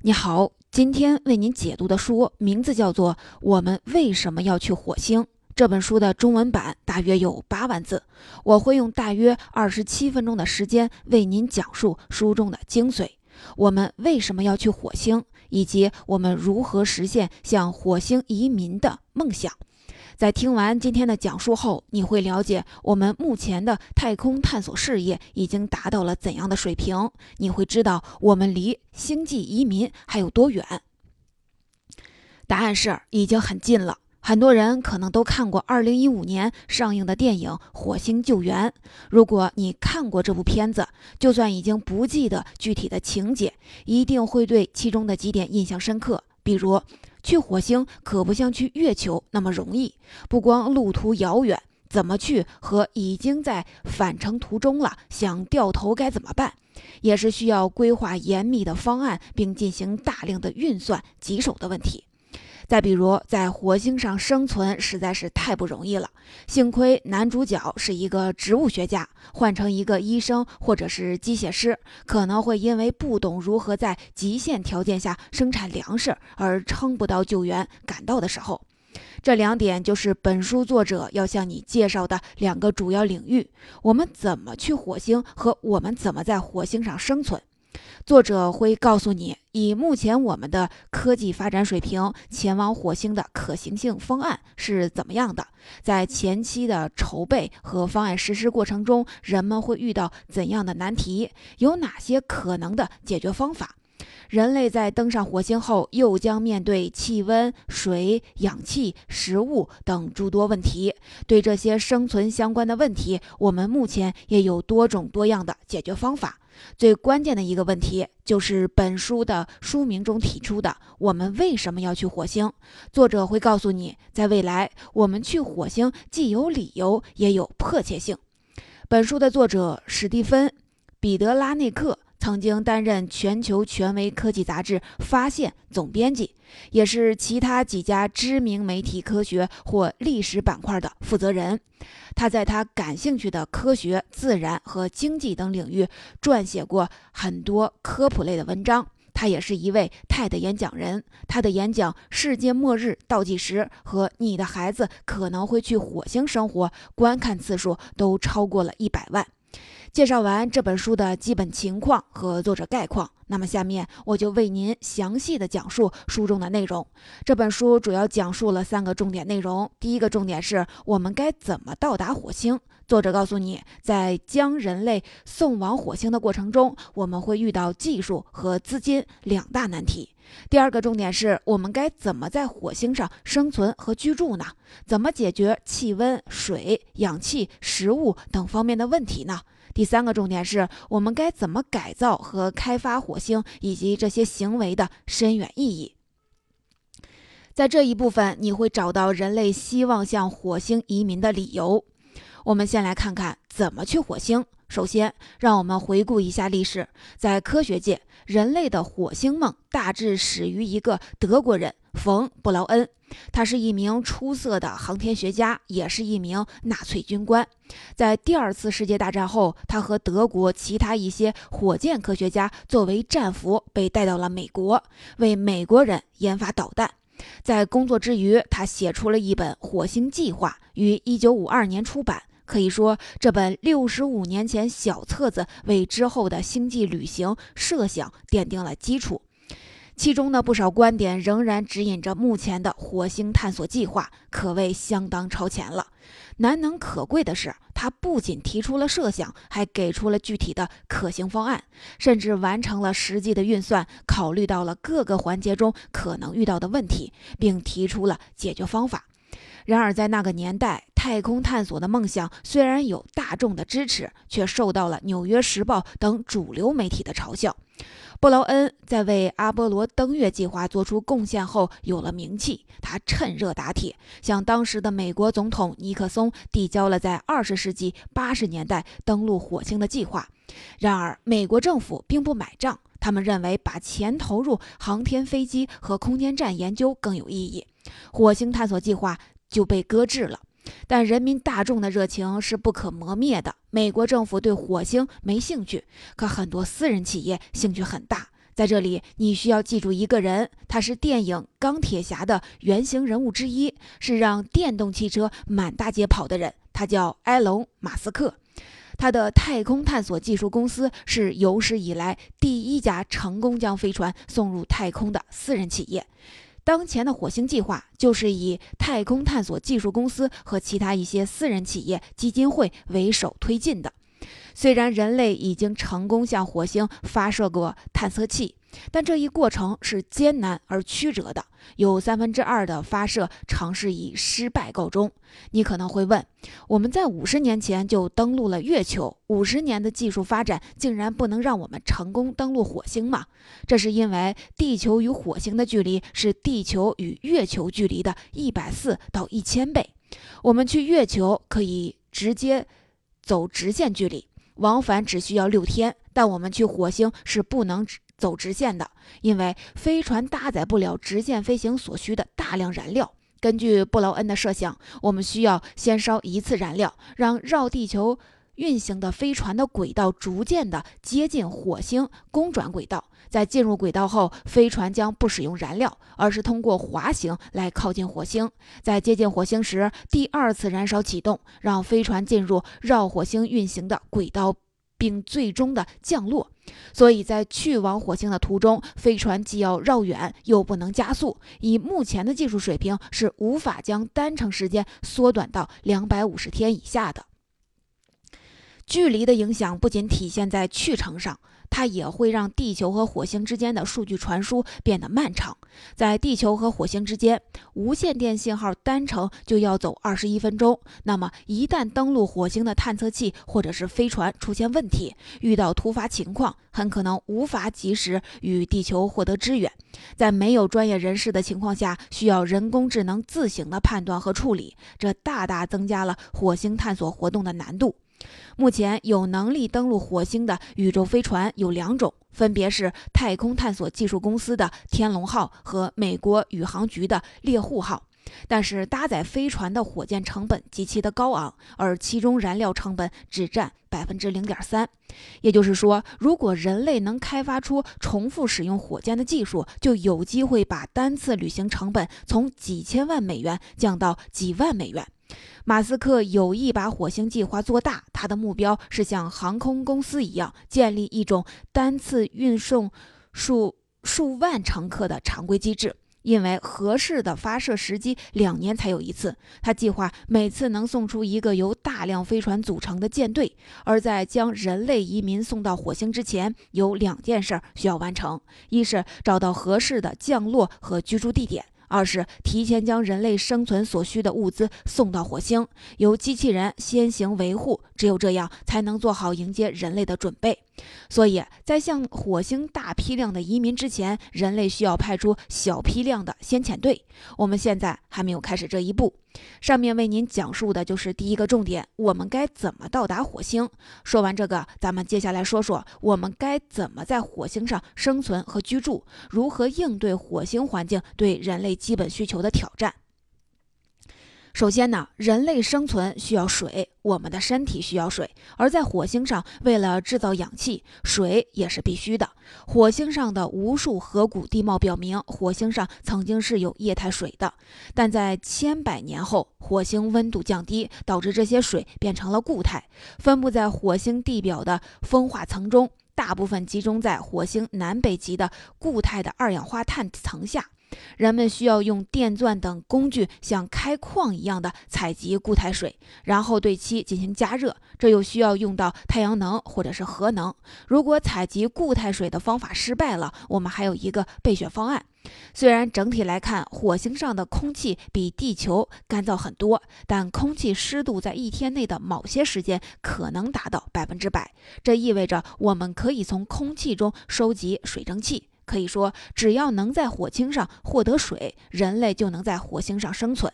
你好，今天为您解读的书名字叫做《我们为什么要去火星》。这本书的中文版大约有八万字，我会用大约二十七分钟的时间为您讲述书中的精髓。我们为什么要去火星，以及我们如何实现向火星移民的梦想。在听完今天的讲述后，你会了解我们目前的太空探索事业已经达到了怎样的水平。你会知道我们离星际移民还有多远。答案是已经很近了。很多人可能都看过2015年上映的电影《火星救援》。如果你看过这部片子，就算已经不记得具体的情节，一定会对其中的几点印象深刻，比如。去火星可不像去月球那么容易，不光路途遥远，怎么去和已经在返程途中了，想掉头该怎么办，也是需要规划严密的方案，并进行大量的运算棘手的问题。再比如，在火星上生存实在是太不容易了。幸亏男主角是一个植物学家，换成一个医生或者是机械师，可能会因为不懂如何在极限条件下生产粮食而撑不到救援赶到的时候。这两点就是本书作者要向你介绍的两个主要领域：我们怎么去火星和我们怎么在火星上生存。作者会告诉你，以目前我们的科技发展水平，前往火星的可行性方案是怎么样的？在前期的筹备和方案实施过程中，人们会遇到怎样的难题？有哪些可能的解决方法？人类在登上火星后，又将面对气温、水、氧气、食物等诸多问题。对这些生存相关的问题，我们目前也有多种多样的解决方法。最关键的一个问题，就是本书的书名中提出的：我们为什么要去火星？作者会告诉你，在未来，我们去火星既有理由，也有迫切性。本书的作者史蒂芬·彼得拉内克。曾经担任全球权威科技杂志《发现》总编辑，也是其他几家知名媒体科学或历史板块的负责人。他在他感兴趣的科学、自然和经济等领域撰写过很多科普类的文章。他也是一位 TED 演讲人，他的演讲《世界末日倒计时》和《你的孩子可能会去火星生活》观看次数都超过了一百万。介绍完这本书的基本情况和作者概况，那么下面我就为您详细的讲述书中的内容。这本书主要讲述了三个重点内容。第一个重点是我们该怎么到达火星。作者告诉你，在将人类送往火星的过程中，我们会遇到技术和资金两大难题。第二个重点是我们该怎么在火星上生存和居住呢？怎么解决气温、水、氧气、食物等方面的问题呢？第三个重点是我们该怎么改造和开发火星，以及这些行为的深远意义。在这一部分，你会找到人类希望向火星移民的理由。我们先来看看怎么去火星。首先，让我们回顾一下历史。在科学界，人类的火星梦大致始于一个德国人冯·布劳恩。他是一名出色的航天学家，也是一名纳粹军官。在第二次世界大战后，他和德国其他一些火箭科学家作为战俘被带到了美国，为美国人研发导弹。在工作之余，他写出了一本《火星计划》，于1952年出版。可以说，这本六十五年前小册子为之后的星际旅行设想奠定了基础。其中的不少观点仍然指引着目前的火星探索计划，可谓相当超前了。难能可贵的是，他不仅提出了设想，还给出了具体的可行方案，甚至完成了实际的运算，考虑到了各个环节中可能遇到的问题，并提出了解决方法。然而，在那个年代，太空探索的梦想虽然有大众的支持，却受到了《纽约时报》等主流媒体的嘲笑。布劳恩在为阿波罗登月计划做出贡献后有了名气，他趁热打铁，向当时的美国总统尼克松递交了在二十世纪八十年代登陆火星的计划。然而，美国政府并不买账，他们认为把钱投入航天飞机和空间站研究更有意义。火星探索计划。就被搁置了，但人民大众的热情是不可磨灭的。美国政府对火星没兴趣，可很多私人企业兴趣很大。在这里，你需要记住一个人，他是电影《钢铁侠》的原型人物之一，是让电动汽车满大街跑的人。他叫埃隆·马斯克。他的太空探索技术公司是有史以来第一家成功将飞船送入太空的私人企业。当前的火星计划就是以太空探索技术公司和其他一些私人企业基金会为首推进的。虽然人类已经成功向火星发射过探测器。但这一过程是艰难而曲折的，有三分之二的发射尝试以失败告终。你可能会问，我们在五十年前就登陆了月球，五十年的技术发展竟然不能让我们成功登陆火星吗？这是因为地球与火星的距离是地球与月球距离的一百四到一千倍。我们去月球可以直接走直线距离，往返只需要六天，但我们去火星是不能。走直线的，因为飞船搭载不了直线飞行所需的大量燃料。根据布劳恩的设想，我们需要先烧一次燃料，让绕地球运行的飞船的轨道逐渐的接近火星公转轨道。在进入轨道后，飞船将不使用燃料，而是通过滑行来靠近火星。在接近火星时，第二次燃烧启动，让飞船进入绕火星运行的轨道。并最终的降落，所以在去往火星的途中，飞船既要绕远，又不能加速。以目前的技术水平，是无法将单程时间缩短到两百五十天以下的。距离的影响不仅体现在去程上。它也会让地球和火星之间的数据传输变得漫长。在地球和火星之间，无线电信号单程就要走二十一分钟。那么，一旦登陆火星的探测器或者是飞船出现问题，遇到突发情况，很可能无法及时与地球获得支援。在没有专业人士的情况下，需要人工智能自行的判断和处理，这大大增加了火星探索活动的难度。目前有能力登陆火星的宇宙飞船有两种，分别是太空探索技术公司的天龙号和美国宇航局的猎户号。但是搭载飞船的火箭成本极其的高昂，而其中燃料成本只占百分之零点三。也就是说，如果人类能开发出重复使用火箭的技术，就有机会把单次旅行成本从几千万美元降到几万美元。马斯克有意把火星计划做大，他的目标是像航空公司一样建立一种单次运送数数万乘客的常规机制。因为合适的发射时机两年才有一次，他计划每次能送出一个由大量飞船组成的舰队。而在将人类移民送到火星之前，有两件事需要完成：一是找到合适的降落和居住地点。二是提前将人类生存所需的物资送到火星，由机器人先行维护，只有这样才能做好迎接人类的准备。所以在向火星大批量的移民之前，人类需要派出小批量的先遣队。我们现在还没有开始这一步。上面为您讲述的就是第一个重点：我们该怎么到达火星？说完这个，咱们接下来说说我们该怎么在火星上生存和居住，如何应对火星环境对人类基本需求的挑战。首先呢，人类生存需要水，我们的身体需要水。而在火星上，为了制造氧气，水也是必须的。火星上的无数河谷地貌表明，火星上曾经是有液态水的。但在千百年后，火星温度降低，导致这些水变成了固态，分布在火星地表的风化层中，大部分集中在火星南北极的固态的二氧化碳层下。人们需要用电钻等工具，像开矿一样的采集固态水，然后对其进行加热。这又需要用到太阳能或者是核能。如果采集固态水的方法失败了，我们还有一个备选方案。虽然整体来看，火星上的空气比地球干燥很多，但空气湿度在一天内的某些时间可能达到百分之百。这意味着我们可以从空气中收集水蒸气。可以说，只要能在火星上获得水，人类就能在火星上生存。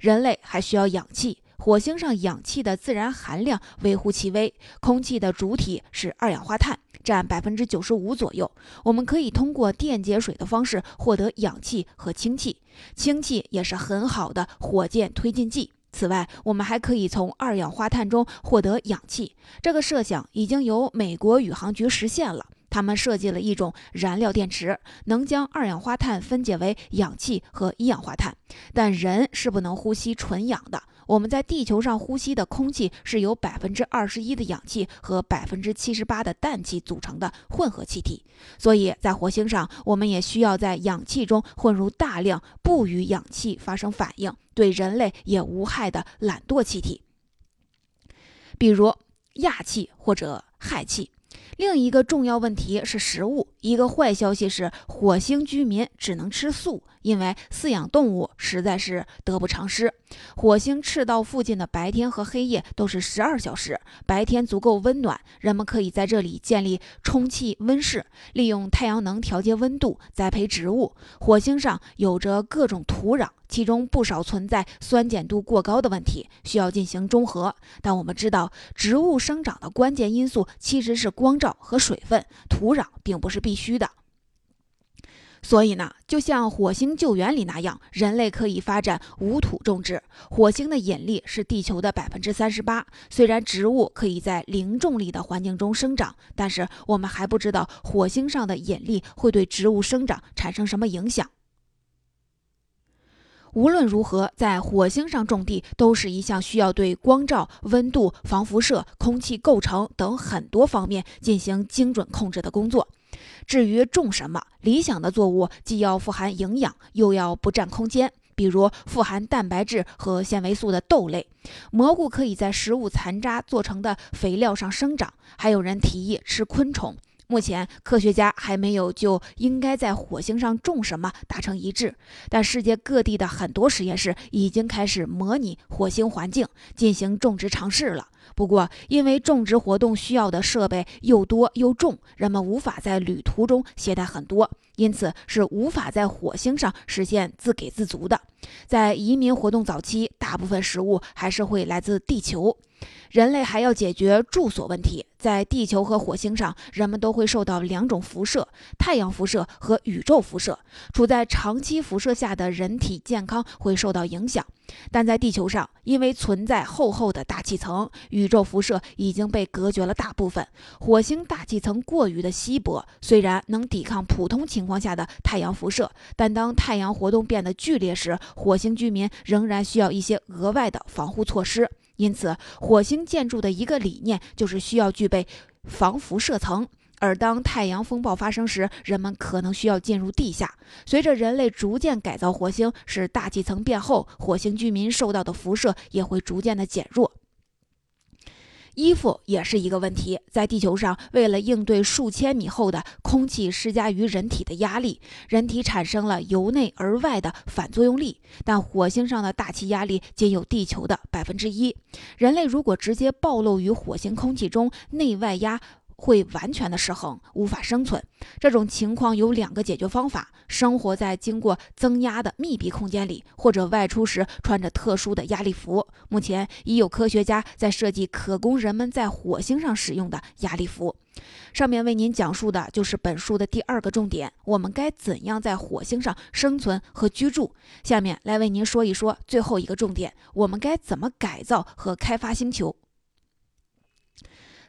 人类还需要氧气，火星上氧气的自然含量微乎其微。空气的主体是二氧化碳，占百分之九十五左右。我们可以通过电解水的方式获得氧气和氢气，氢气也是很好的火箭推进剂。此外，我们还可以从二氧化碳中获得氧气。这个设想已经由美国宇航局实现了。他们设计了一种燃料电池，能将二氧化碳分解为氧气和一氧化碳。但人是不能呼吸纯氧的。我们在地球上呼吸的空气是由百分之二十一的氧气和百分之七十八的氮气组成的混合气体，所以在火星上，我们也需要在氧气中混入大量不与氧气发生反应、对人类也无害的懒惰气体，比如氩气或者氦气。另一个重要问题是食物。一个坏消息是，火星居民只能吃素，因为饲养动物实在是得不偿失。火星赤道附近的白天和黑夜都是十二小时，白天足够温暖，人们可以在这里建立充气温室，利用太阳能调节温度，栽培植物。火星上有着各种土壤。其中不少存在酸碱度过高的问题，需要进行中和。但我们知道，植物生长的关键因素其实是光照和水分，土壤并不是必须的。所以呢，就像火星救援里那样，人类可以发展无土种植。火星的引力是地球的百分之三十八。虽然植物可以在零重力的环境中生长，但是我们还不知道火星上的引力会对植物生长产生什么影响。无论如何，在火星上种地都是一项需要对光照、温度、防辐射、空气构成等很多方面进行精准控制的工作。至于种什么，理想的作物既要富含营养，又要不占空间，比如富含蛋白质和纤维素的豆类。蘑菇可以在食物残渣做成的肥料上生长。还有人提议吃昆虫。目前，科学家还没有就应该在火星上种什么达成一致，但世界各地的很多实验室已经开始模拟火星环境进行种植尝试了。不过，因为种植活动需要的设备又多又重，人们无法在旅途中携带很多，因此是无法在火星上实现自给自足的。在移民活动早期，大部分食物还是会来自地球。人类还要解决住所问题。在地球和火星上，人们都会受到两种辐射：太阳辐射和宇宙辐射。处在长期辐射下的人体健康会受到影响。但在地球上，因为存在厚厚的大气层，宇宙辐射已经被隔绝了大部分。火星大气层过于的稀薄，虽然能抵抗普通情况下的太阳辐射，但当太阳活动变得剧烈时，火星居民仍然需要一些额外的防护措施。因此，火星建筑的一个理念就是需要具备防辐射层。而当太阳风暴发生时，人们可能需要进入地下。随着人类逐渐改造火星，使大气层变厚，火星居民受到的辐射也会逐渐的减弱。衣服也是一个问题。在地球上，为了应对数千米厚的空气施加于人体的压力，人体产生了由内而外的反作用力。但火星上的大气压力仅有地球的百分之一。人类如果直接暴露于火星空气中，内外压。会完全的失衡，无法生存。这种情况有两个解决方法：生活在经过增压的密闭空间里，或者外出时穿着特殊的压力服。目前已有科学家在设计可供人们在火星上使用的压力服。上面为您讲述的就是本书的第二个重点：我们该怎样在火星上生存和居住。下面来为您说一说最后一个重点：我们该怎么改造和开发星球。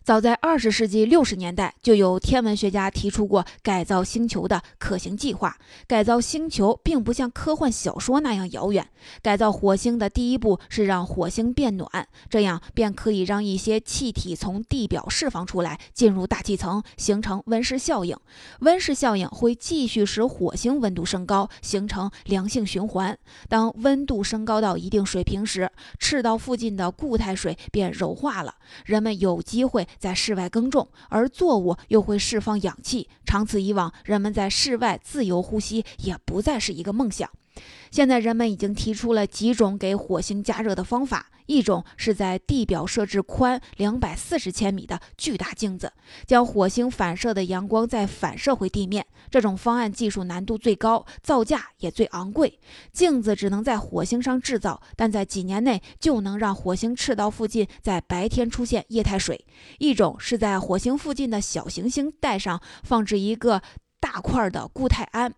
早在二十世纪六十年代，就有天文学家提出过改造星球的可行计划。改造星球并不像科幻小说那样遥远。改造火星的第一步是让火星变暖，这样便可以让一些气体从地表释放出来，进入大气层，形成温室效应。温室效应会继续使火星温度升高，形成良性循环。当温度升高到一定水平时，赤道附近的固态水便融化了，人们有机会。在室外耕种，而作物又会释放氧气。长此以往，人们在室外自由呼吸也不再是一个梦想。现在，人们已经提出了几种给火星加热的方法。一种是在地表设置宽两百四十千米的巨大镜子，将火星反射的阳光再反射回地面。这种方案技术难度最高，造价也最昂贵。镜子只能在火星上制造，但在几年内就能让火星赤道附近在白天出现液态水。一种是在火星附近的小行星带上放置一个大块的固态氨，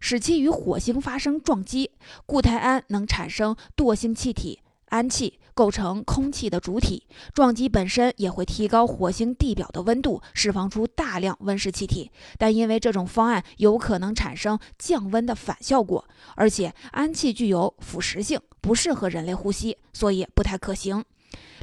使其与火星发生撞击。固态氨能产生惰性气体。氨气构成空气的主体。撞击本身也会提高火星地表的温度，释放出大量温室气体。但因为这种方案有可能产生降温的反效果，而且氨气具有腐蚀性，不适合人类呼吸，所以不太可行。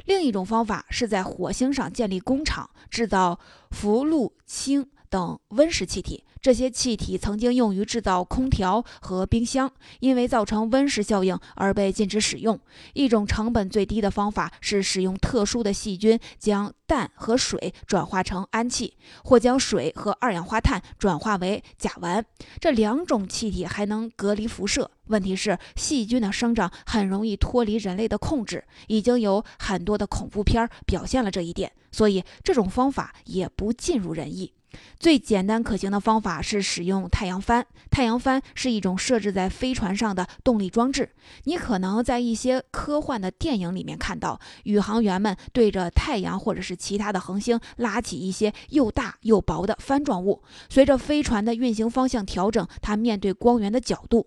另一种方法是在火星上建立工厂，制造氟氯氢等温室气体。这些气体曾经用于制造空调和冰箱，因为造成温室效应而被禁止使用。一种成本最低的方法是使用特殊的细菌将氮和水转化成氨气，或将水和二氧化碳转化为甲烷。这两种气体还能隔离辐射。问题是，细菌的生长很容易脱离人类的控制，已经有很多的恐怖片表现了这一点，所以这种方法也不尽如人意。最简单可行的方法是使用太阳帆。太阳帆是一种设置在飞船上的动力装置。你可能在一些科幻的电影里面看到，宇航员们对着太阳或者是其他的恒星拉起一些又大又薄的帆状物，随着飞船的运行方向调整，它面对光源的角度。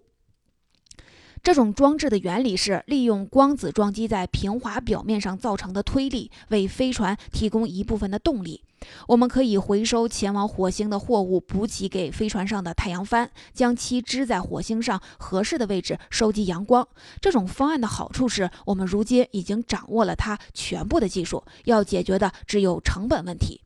这种装置的原理是利用光子撞击在平滑表面上造成的推力，为飞船提供一部分的动力。我们可以回收前往火星的货物补给给飞船上的太阳帆，将其支在火星上合适的位置收集阳光。这种方案的好处是我们如今已经掌握了它全部的技术，要解决的只有成本问题。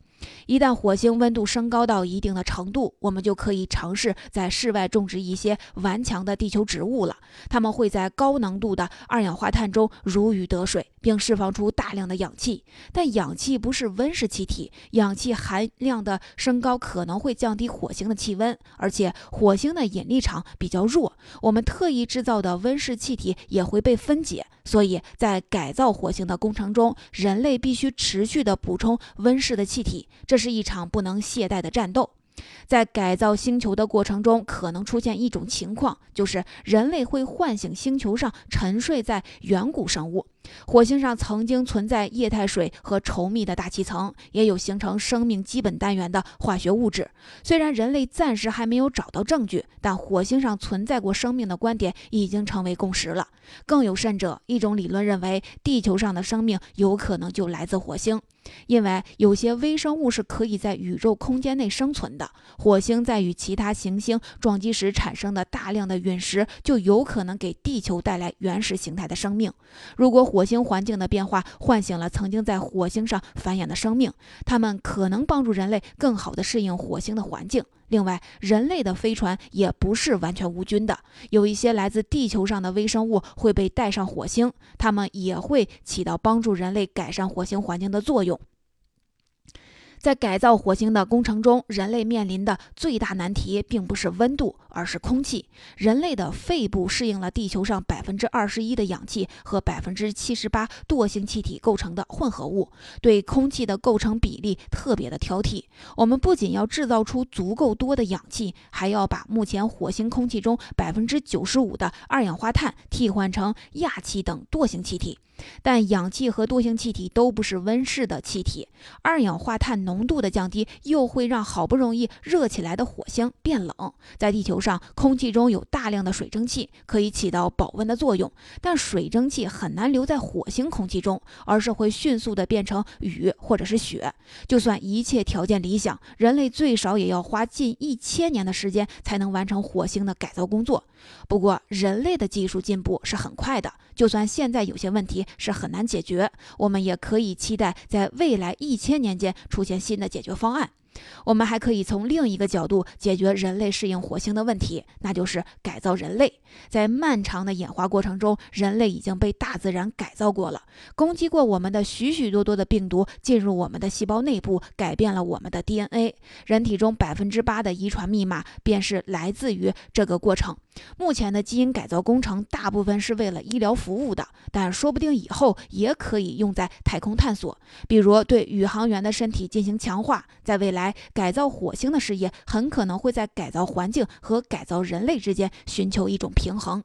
一旦火星温度升高到一定的程度，我们就可以尝试在室外种植一些顽强的地球植物了。它们会在高浓度的二氧化碳中如鱼得水，并释放出大量的氧气。但氧气不是温室气体，氧气含量的升高可能会降低火星的气温，而且火星的引力场比较弱，我们特意制造的温室气体也会被分解。所以在改造火星的工程中，人类必须持续的补充温室的气体。这是一场不能懈怠的战斗。在改造星球的过程中，可能出现一种情况，就是人类会唤醒星球上沉睡在远古生物。火星上曾经存在液态水和稠密的大气层，也有形成生命基本单元的化学物质。虽然人类暂时还没有找到证据，但火星上存在过生命的观点已经成为共识了。更有甚者，一种理论认为，地球上的生命有可能就来自火星。因为有些微生物是可以在宇宙空间内生存的，火星在与其他行星撞击时产生的大量的陨石，就有可能给地球带来原始形态的生命。如果火星环境的变化唤醒了曾经在火星上繁衍的生命，它们可能帮助人类更好地适应火星的环境。另外，人类的飞船也不是完全无菌的，有一些来自地球上的微生物会被带上火星，它们也会起到帮助人类改善火星环境的作用。在改造火星的工程中，人类面临的最大难题并不是温度，而是空气。人类的肺部适应了地球上百分之二十一的氧气和百分之七十八惰性气体构成的混合物，对空气的构成比例特别的挑剔。我们不仅要制造出足够多的氧气，还要把目前火星空气中百分之九十五的二氧化碳替换成氩气等惰性气体。但氧气和惰性气体都不是温室的气体，二氧化碳浓度的降低又会让好不容易热起来的火星变冷。在地球上，空气中有大量的水蒸气，可以起到保温的作用，但水蒸气很难留在火星空气中，而是会迅速的变成雨或者是雪。就算一切条件理想，人类最少也要花近一千年的时间才能完成火星的改造工作。不过，人类的技术进步是很快的，就算现在有些问题是很难解决，我们也可以期待在未来一千年间出现新的解决方案。我们还可以从另一个角度解决人类适应火星的问题，那就是改造人类。在漫长的演化过程中，人类已经被大自然改造过了。攻击过我们的许许多多的病毒进入我们的细胞内部，改变了我们的 DNA。人体中百分之八的遗传密码便是来自于这个过程。目前的基因改造工程大部分是为了医疗服务的，但说不定以后也可以用在太空探索，比如对宇航员的身体进行强化。在未来，来改造火星的事业很可能会在改造环境和改造人类之间寻求一种平衡。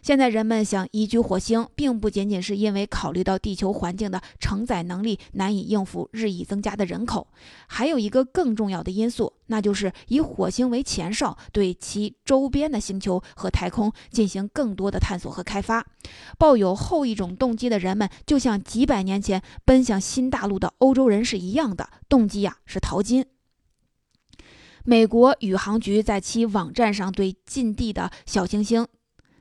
现在人们想移居火星，并不仅仅是因为考虑到地球环境的承载能力难以应付日益增加的人口，还有一个更重要的因素，那就是以火星为前哨，对其周边的星球和太空进行更多的探索和开发。抱有后一种动机的人们，就像几百年前奔向新大陆的欧洲人是一样的，动机呀是淘金。美国宇航局在其网站上对近地的小行星。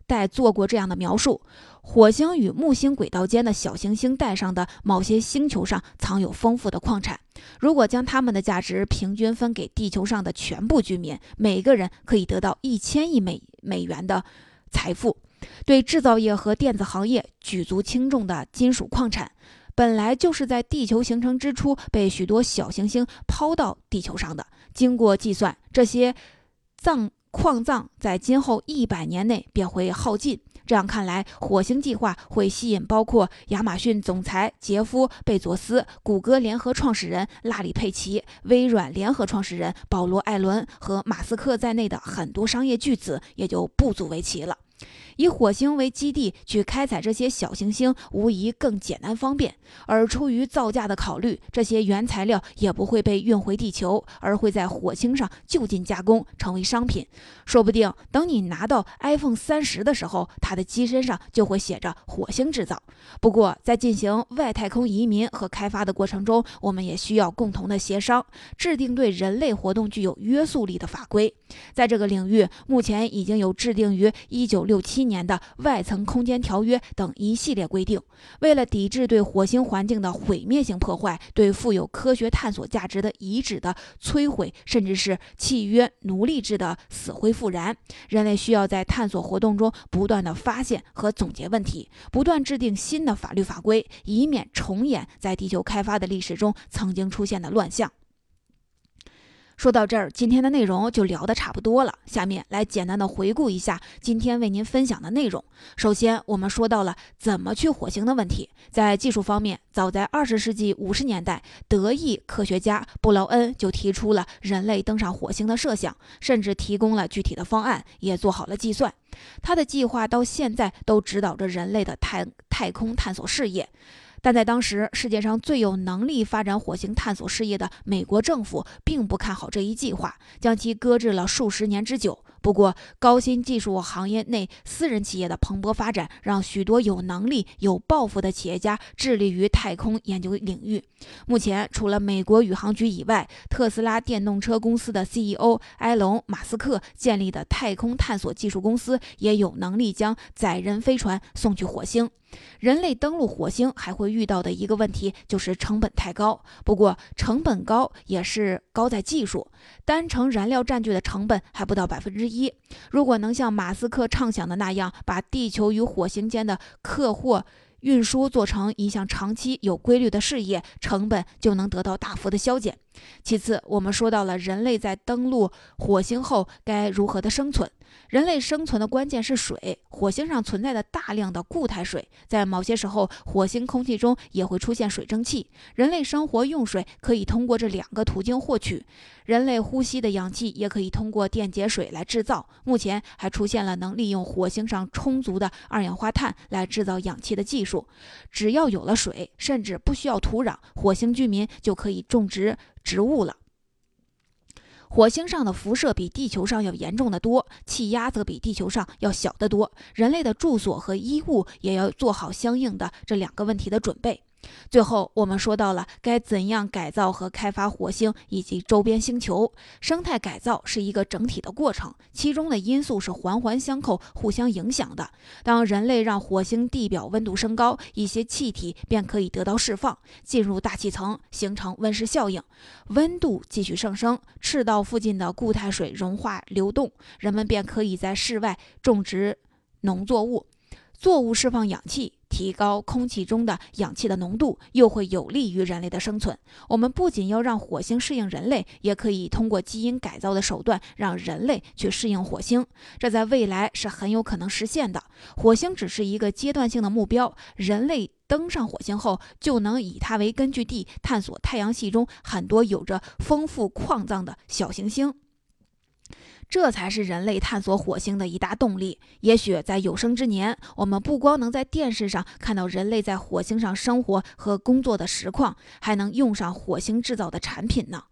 带做过这样的描述：火星与木星轨道间的小行星带上的某些星球上藏有丰富的矿产。如果将它们的价值平均分给地球上的全部居民，每个人可以得到一千亿美美元的财富。对制造业和电子行业举足轻重的金属矿产，本来就是在地球形成之初被许多小行星抛到地球上的。经过计算，这些藏。矿藏在今后一百年内便会耗尽。这样看来，火星计划会吸引包括亚马逊总裁杰夫·贝佐斯、谷歌联合创始人拉里·佩奇、微软联合创始人保罗·艾伦和马斯克在内的很多商业巨子，也就不足为奇了。以火星为基地去开采这些小行星，无疑更简单方便。而出于造价的考虑，这些原材料也不会被运回地球，而会在火星上就近加工成为商品。说不定等你拿到 iPhone 三十的时候，它的机身上就会写着“火星制造”。不过，在进行外太空移民和开发的过程中，我们也需要共同的协商，制定对人类活动具有约束力的法规。在这个领域，目前已经有制定于一九六七年的外层空间条约等一系列规定。为了抵制对火星环境的毁灭性破坏，对富有科学探索价值的遗址的摧毁，甚至是契约奴隶制的死灰复燃，人类需要在探索活动中不断的发现和总结问题，不断制定新的法律法规，以免重演在地球开发的历史中曾经出现的乱象。说到这儿，今天的内容就聊得差不多了。下面来简单的回顾一下今天为您分享的内容。首先，我们说到了怎么去火星的问题。在技术方面，早在二十世纪五十年代，德裔科学家布劳恩就提出了人类登上火星的设想，甚至提供了具体的方案，也做好了计算。他的计划到现在都指导着人类的太太空探索事业。但在当时，世界上最有能力发展火星探索事业的美国政府并不看好这一计划，将其搁置了数十年之久。不过，高新技术行业内私人企业的蓬勃发展，让许多有能力、有抱负的企业家致力于太空研究领域。目前，除了美国宇航局以外，特斯拉电动车公司的 CEO 埃隆·马斯克建立的太空探索技术公司，也有能力将载人飞船送去火星。人类登陆火星还会遇到的一个问题就是成本太高。不过，成本高也是高在技术，单程燃料占据的成本还不到百分之一。如果能像马斯克畅想的那样，把地球与火星间的客货运输做成一项长期有规律的事业，成本就能得到大幅的削减。其次，我们说到了人类在登陆火星后该如何的生存。人类生存的关键是水。火星上存在的大量的固态水，在某些时候，火星空气中也会出现水蒸气。人类生活用水可以通过这两个途径获取。人类呼吸的氧气也可以通过电解水来制造。目前还出现了能利用火星上充足的二氧化碳来制造氧气的技术。只要有了水，甚至不需要土壤，火星居民就可以种植植物了。火星上的辐射比地球上要严重的多，气压则比地球上要小得多。人类的住所和衣物也要做好相应的这两个问题的准备。最后，我们说到了该怎样改造和开发火星以及周边星球。生态改造是一个整体的过程，其中的因素是环环相扣、互相影响的。当人类让火星地表温度升高，一些气体便可以得到释放，进入大气层，形成温室效应。温度继续上升，赤道附近的固态水融化流动，人们便可以在室外种植农作物，作物释放氧气。提高空气中的氧气的浓度，又会有利于人类的生存。我们不仅要让火星适应人类，也可以通过基因改造的手段让人类去适应火星。这在未来是很有可能实现的。火星只是一个阶段性的目标，人类登上火星后，就能以它为根据地，探索太阳系中很多有着丰富矿藏的小行星。这才是人类探索火星的一大动力。也许在有生之年，我们不光能在电视上看到人类在火星上生活和工作的实况，还能用上火星制造的产品呢。